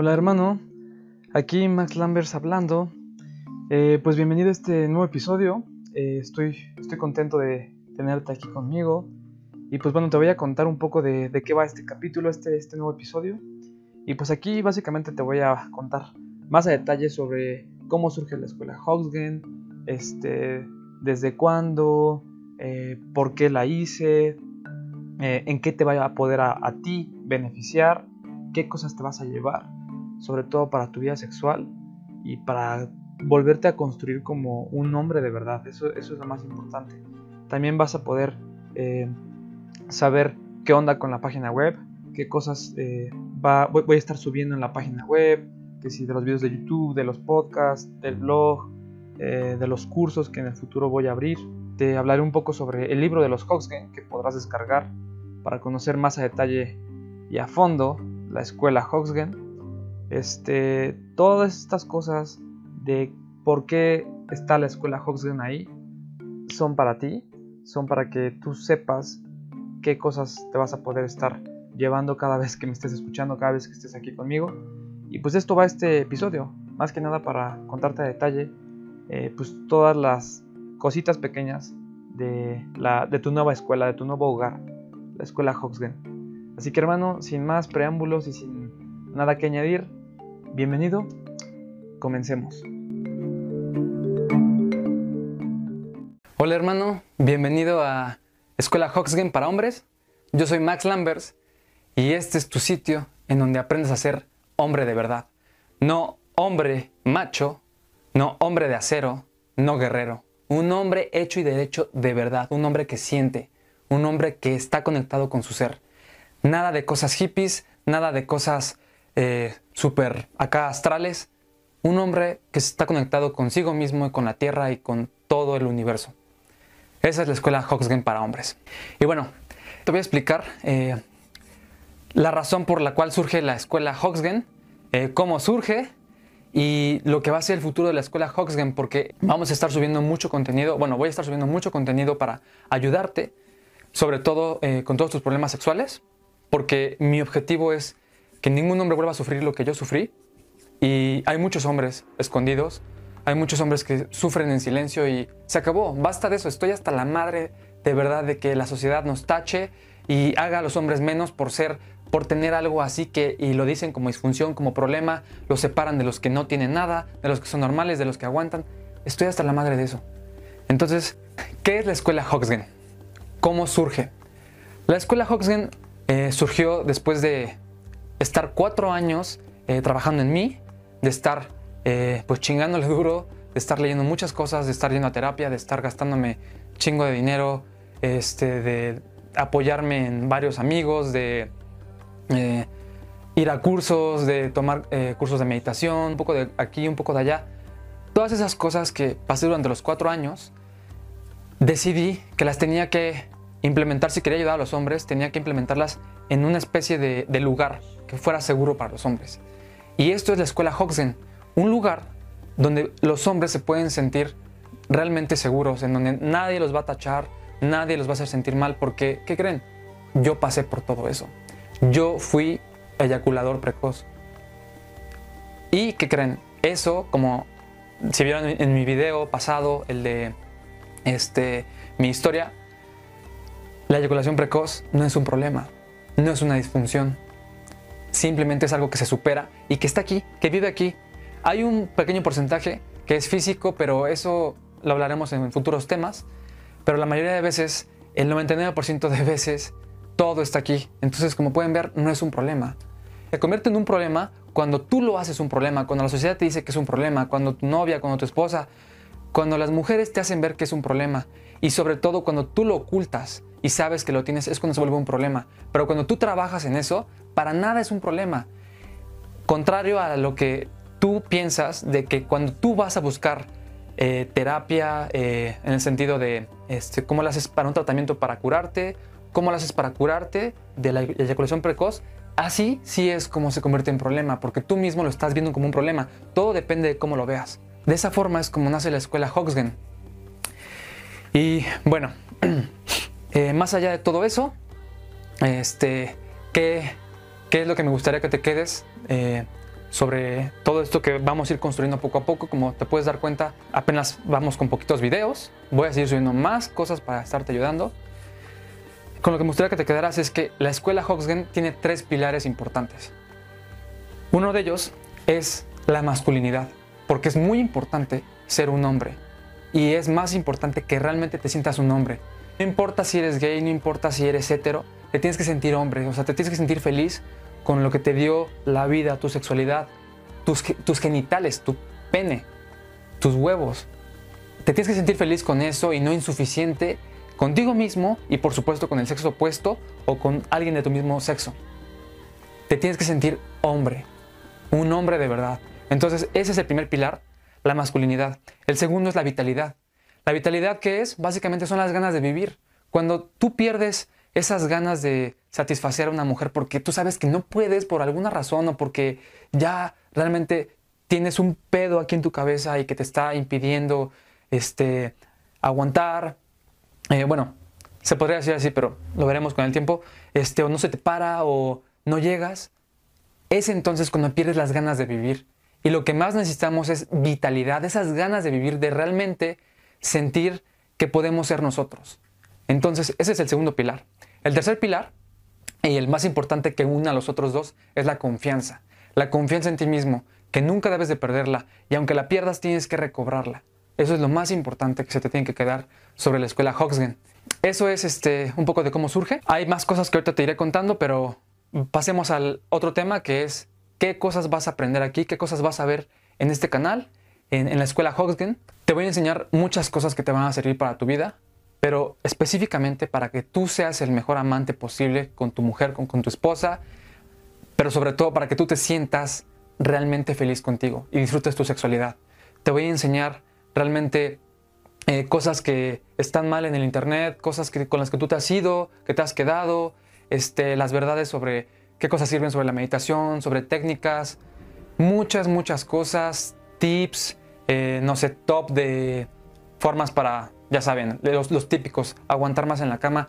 Hola hermano, aquí Max Lambers hablando. Eh, pues bienvenido a este nuevo episodio. Eh, estoy, estoy contento de tenerte aquí conmigo. Y pues bueno, te voy a contar un poco de, qué va este capítulo, este, este nuevo episodio. Y pues aquí básicamente te voy a contar más a detalle sobre cómo surge la escuela Hoxgen, este, desde cuándo, eh, por qué la hice, en qué te vaya a poder a ti beneficiar, qué cosas te vas a llevar sobre todo para tu vida sexual y para volverte a construir como un hombre de verdad. Eso, eso es lo más importante. También vas a poder eh, saber qué onda con la página web, qué cosas eh, va, voy, a estar subiendo en la página web, que si de los videos de YouTube, de los podcasts, del blog, eh, de los cursos que en el futuro voy a abrir. Te hablaré un poco sobre el libro de los Hoxgen que podrás descargar para conocer más a detalle y a fondo la escuela Hoxgen este, todas estas cosas de por qué está la escuela Hoxgen ahí son para ti, son para que tú sepas qué cosas te vas a poder estar llevando cada vez que me estés escuchando, cada vez que estés aquí conmigo. Y pues esto va este episodio, más que nada para contarte a detalle eh, pues todas las cositas pequeñas de, la, de tu nueva escuela, de tu nuevo hogar, la escuela Hoxgen. Así que hermano, sin más preámbulos y sin nada que añadir, Bienvenido, comencemos. Hola hermano, bienvenido a Escuela Hoxgen para hombres. Yo soy Max Lambers y este es tu sitio en donde aprendes a ser hombre de verdad. No hombre macho, no hombre de acero, no guerrero. Un hombre hecho y derecho de verdad, un hombre que siente, un hombre que está conectado con su ser. Nada de cosas hippies, nada de cosas eh, acá astrales, un hombre que está conectado consigo mismo y con la Tierra y con todo el universo. Esa es la escuela Hoxgen para hombres. Y bueno, te voy a explicar eh, la razón por la cual surge la escuela Hoxgen, eh, cómo surge y lo que va a ser el futuro de la escuela Hoxgen, porque vamos a estar subiendo mucho contenido, bueno, voy a estar subiendo mucho contenido para ayudarte, sobre todo con todos tus problemas sexuales, porque mi objetivo es que ningún hombre vuelva a sufrir lo que yo sufrí. Y hay muchos hombres escondidos, hay muchos hombres que sufren en silencio y se acabó, basta de eso, estoy hasta la madre de verdad de que la sociedad nos tache y haga a los hombres menos por ser, por tener algo así que, y lo dicen como disfunción, como problema, los separan de los que no tienen nada, de los que son normales, de los que aguantan. Estoy hasta la madre de eso. Entonces, ¿qué es la escuela Hoxgen? ¿Cómo surge? La escuela Hoxgen eh, surgió después de estar cuatro años eh, trabajando en mí, de estar eh, pues chingándole duro, de estar leyendo muchas cosas, de estar yendo a terapia, de estar gastándome chingo de dinero, este, de apoyarme en varios amigos, de ir a cursos, de tomar cursos de meditación, un poco de aquí, un poco de allá. Todas esas cosas que pasé durante los cuatro años, decidí que las tenía que implementar si quería ayudar a los hombres, tenía que implementarlas en una especie de, lugar que fuera seguro para los hombres. Y esto es la escuela Hoxen, un lugar donde los hombres se pueden sentir realmente seguros, en donde nadie los va a tachar, nadie los va a hacer sentir mal, porque, ¿qué creen? Yo pasé por todo eso. Yo fui eyaculador precoz. ¿Y qué creen? Eso, como si vieron en mi video pasado, el de este, mi historia, la eyaculación precoz no es un problema no es una disfunción. Simplemente es algo que se supera y que está aquí, que vive aquí. Hay un pequeño porcentaje que es físico, pero eso lo hablaremos en futuros temas. Pero la mayoría de veces, el 99% de veces, todo está aquí. Entonces, como pueden ver, no es un problema. Se convierte en un problema cuando tú lo haces un problema, cuando la sociedad te dice que es un problema, cuando tu novia, cuando tu esposa, cuando las mujeres te hacen ver que es un problema y sobre todo cuando tú lo ocultas y sabes que lo tienes, es cuando se vuelve un problema. Pero cuando tú trabajas en eso, para nada es un problema. Contrario a lo que tú piensas de que cuando tú vas a buscar eh, terapia eh, en el sentido de este, cómo lo haces para un tratamiento para curarte, cómo lo haces para curarte de la eyaculación precoz, así sí es como se convierte en problema, porque tú mismo lo estás viendo como un problema. Todo depende de cómo lo veas. De esa forma es como nace la escuela Hoxgen. Y bueno, Eh, más allá de todo eso, este, qué, qué es lo que me gustaría que te quedes eh, sobre todo esto que vamos a ir construyendo poco a poco. Como te puedes dar cuenta, apenas vamos con poquitos videos. Voy a seguir subiendo más cosas para estarte ayudando. Con lo que me gustaría que te quedaras es que la escuela Hoxgen tiene tres pilares importantes. Uno de ellos es la masculinidad, porque es muy importante ser un hombre. Y es más importante que realmente te sientas un hombre. No importa si eres gay, no importa si eres hetero, te tienes que sentir hombre, o sea, te tienes que sentir feliz con lo que te dio la vida, tu sexualidad, tus, genitales, tu pene, tus huevos. Te tienes que sentir feliz con eso y no insuficiente contigo mismo y por supuesto con el sexo opuesto o con alguien de tu mismo sexo. Te tienes que sentir hombre, un hombre de verdad. Entonces ese es el primer pilar, la masculinidad. El segundo es la vitalidad. La vitalidad que es, básicamente son las ganas de vivir. Cuando tú pierdes esas ganas de satisfacer a una mujer porque tú sabes que no puedes por alguna razón o porque ya realmente tienes un pedo aquí en tu cabeza y que te está impidiendo este, aguantar. Eh, bueno, se podría decir así, pero lo veremos con el tiempo. Este, o no se te para o no llegas. Es entonces cuando pierdes las ganas de vivir. Y lo que más necesitamos es vitalidad, esas ganas de vivir, de realmente sentir que podemos ser nosotros. Entonces, ese es el segundo pilar. El tercer pilar, y el más importante que une a los otros dos, es la confianza. La confianza en ti mismo, que nunca debes de perderla, y aunque la pierdas tienes que recobrarla. Eso es lo más importante que se te tiene que quedar sobre la escuela Hoxgen. Eso es este, un poco de cómo surge. Hay más cosas que ahorita te iré contando, pero pasemos al otro tema que es qué cosas vas a aprender aquí, qué cosas vas a ver en este canal, en, la escuela Hoxgen. Te voy a enseñar muchas cosas que te van a servir para tu vida pero específicamente para que tú seas el mejor amante posible con tu mujer, con, tu esposa, pero sobre todo para que tú te sientas realmente feliz contigo y disfrutes tu sexualidad. Te voy a enseñar realmente eh, cosas que están mal en el internet, cosas con las que tú te has ido, que te has quedado, este, las verdades sobre qué cosas sirven sobre la meditación, sobre técnicas, muchas, muchas cosas, tips, eh, no sé, top de formas para ya saben, los, los típicos, aguantar más en la cama.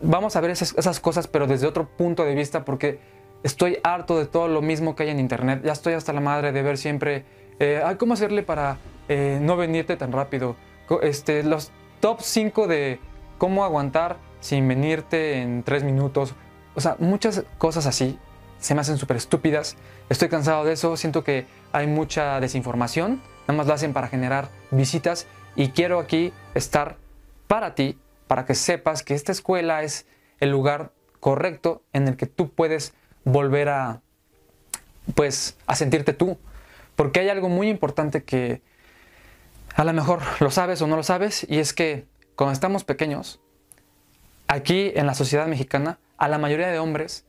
Vamos a ver esas, cosas, pero desde otro punto de vista, porque estoy harto de todo lo mismo que hay en internet. Ya estoy hasta la madre de ver siempre, eh, ¿cómo hacerle para eh, no venirte tan rápido? Este, los top 5 de cómo aguantar sin venirte en 3 minutos. O sea, muchas cosas así se me hacen súper estúpidas. Estoy cansado de eso, siento que hay mucha desinformación. Nada más lo hacen para generar visitas y quiero aquí estar para ti, para que sepas que esta escuela es el lugar correcto en el que tú puedes volver a, pues, a sentirte tú. Porque hay algo muy importante que a lo mejor lo sabes o no lo sabes, y es que cuando estamos pequeños, aquí en la sociedad mexicana, a la mayoría de hombres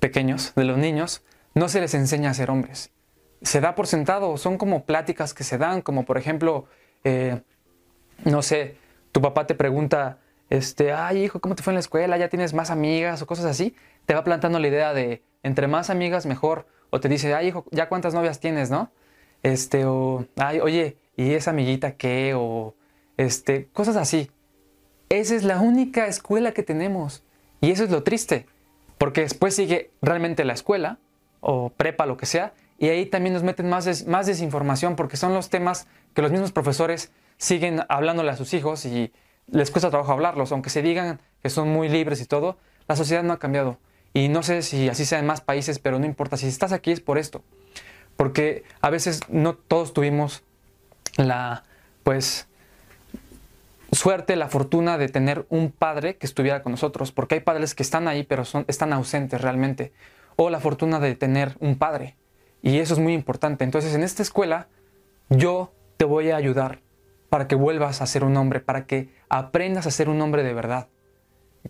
pequeños, de los niños, no se les enseña a ser hombres. Se da por sentado, son como pláticas que se dan, como por ejemplo, eh, no sé, tu papá te pregunta, este, ay hijo, ¿cómo te fue en la escuela? ¿Ya tienes más amigas o cosas así? Te va plantando la idea de, entre más amigas mejor. O te dice, ay hijo, ¿ya cuántas novias tienes, no? Este, o, ay, oye, ¿y esa amiguita qué? O, este, cosas así. Esa es la única escuela que tenemos. Y eso es lo triste. Porque después sigue realmente la escuela, o prepa, lo que sea, y ahí también nos meten más, más desinformación porque son los temas que los mismos profesores siguen hablándole a sus hijos y les cuesta trabajo hablarlos, aunque se digan que son muy libres y todo, la sociedad no ha cambiado. Y no sé si así sea en más países, pero no importa, si estás aquí es por esto. Porque a veces no todos tuvimos la, pues, suerte, la fortuna de tener un padre que estuviera con nosotros, porque hay padres que están ahí, pero son, están ausentes realmente. O la fortuna de tener un padre. Y eso es muy importante. Entonces, en esta escuela, yo te voy a ayudar para que vuelvas a ser un hombre, para que aprendas a ser un hombre de verdad.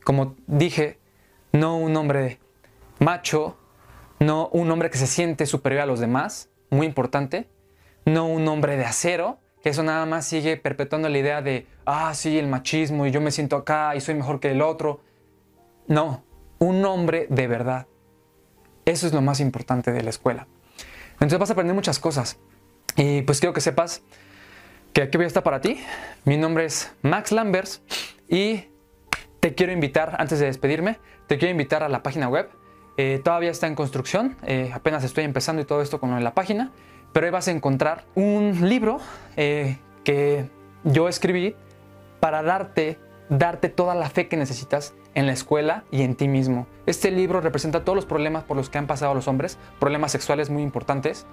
Como dije, no un hombre macho, no un hombre que se siente superior a los demás, muy importante, no un hombre de acero, que eso nada más sigue perpetuando la idea de, ah, sí, el machismo y yo me siento acá y soy mejor que el otro. No, un hombre de verdad. Eso es lo más importante de la escuela. Entonces vas a aprender muchas cosas. Y pues quiero que sepas que aquí voy a estar para ti. Mi nombre es Max Lambers y te quiero invitar, antes de despedirme, te quiero invitar a la página web. Eh, todavía está en construcción, eh, apenas estoy empezando y todo esto con la página, pero ahí vas a encontrar un libro eh, que yo escribí para darte, darte toda la fe que necesitas en la escuela y en ti mismo. Este libro representa todos los problemas por los que han pasado los hombres, problemas sexuales muy importantes,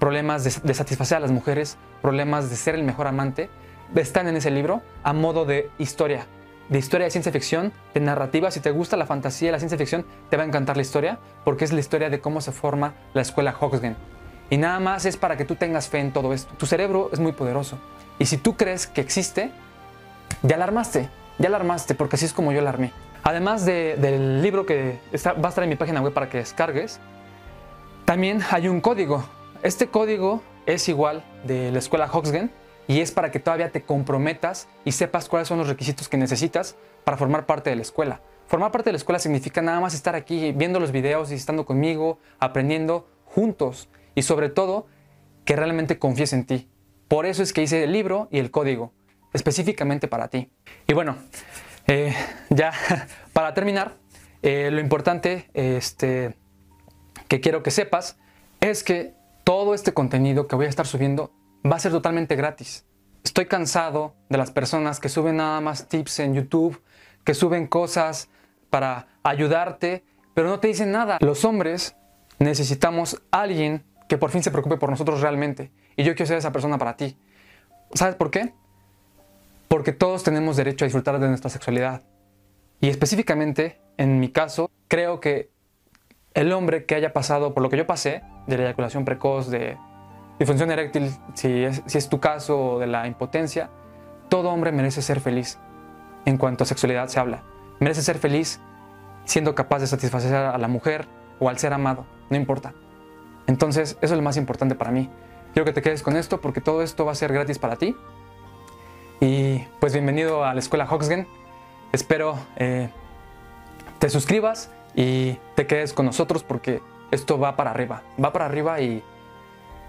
problemas de, de satisfacer a las mujeres, problemas de ser el mejor amante, están en ese libro a modo de historia, de historia de ciencia ficción, de narrativa. Si te gusta la fantasía y la ciencia ficción, te va a encantar la historia, porque es la historia de cómo se forma la escuela Hoxgen. Y nada más es para que tú tengas fe en todo esto. Tu cerebro es muy poderoso. Y si tú crees que existe, ya la armaste, ya la armaste, porque así es como yo la armé. Además del libro que va a estar en mi página web para que descargues, también hay un código. Este código es igual de la escuela Hoxgen y es para que todavía te comprometas y sepas cuáles son los requisitos que necesitas para formar parte de la escuela. Formar parte de la escuela significa nada más estar aquí viendo los videos y estando conmigo, aprendiendo juntos y sobre todo que realmente confíes en ti. Por eso es que hice el libro y el código, específicamente para ti. Y bueno, eh, ya para terminar, eh, lo importante este, que quiero que sepas es que todo este contenido que voy a estar subiendo va a ser totalmente gratis. Estoy cansado de las personas que suben nada más tips en YouTube, que suben cosas para ayudarte, pero no te dicen nada. Los hombres necesitamos a alguien que por fin se preocupe por nosotros realmente. Y yo quiero ser esa persona para ti. ¿Sabes por qué? Porque todos tenemos derecho a disfrutar de nuestra sexualidad. Y específicamente, en mi caso, creo que el hombre que haya pasado por lo que yo pasé, de la eyaculación precoz, de disfunción eréctil, si es, tu caso de la impotencia, todo hombre merece ser feliz en cuanto a sexualidad se habla. Merece ser feliz siendo capaz de satisfacer a la mujer o al ser amado, no importa. Entonces, eso es lo más importante para mí. Quiero que te quedes con esto porque todo esto va a ser gratis para ti. Y pues bienvenido a la escuela Hoxgen. Espero eh, te suscribas y te quedes con nosotros porque esto va para arriba. Va para arriba y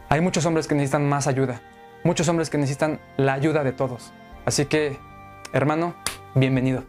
hay muchos hombres que necesitan más ayuda, muchos hombres que necesitan la ayuda de todos. Así que, hermano, bienvenido.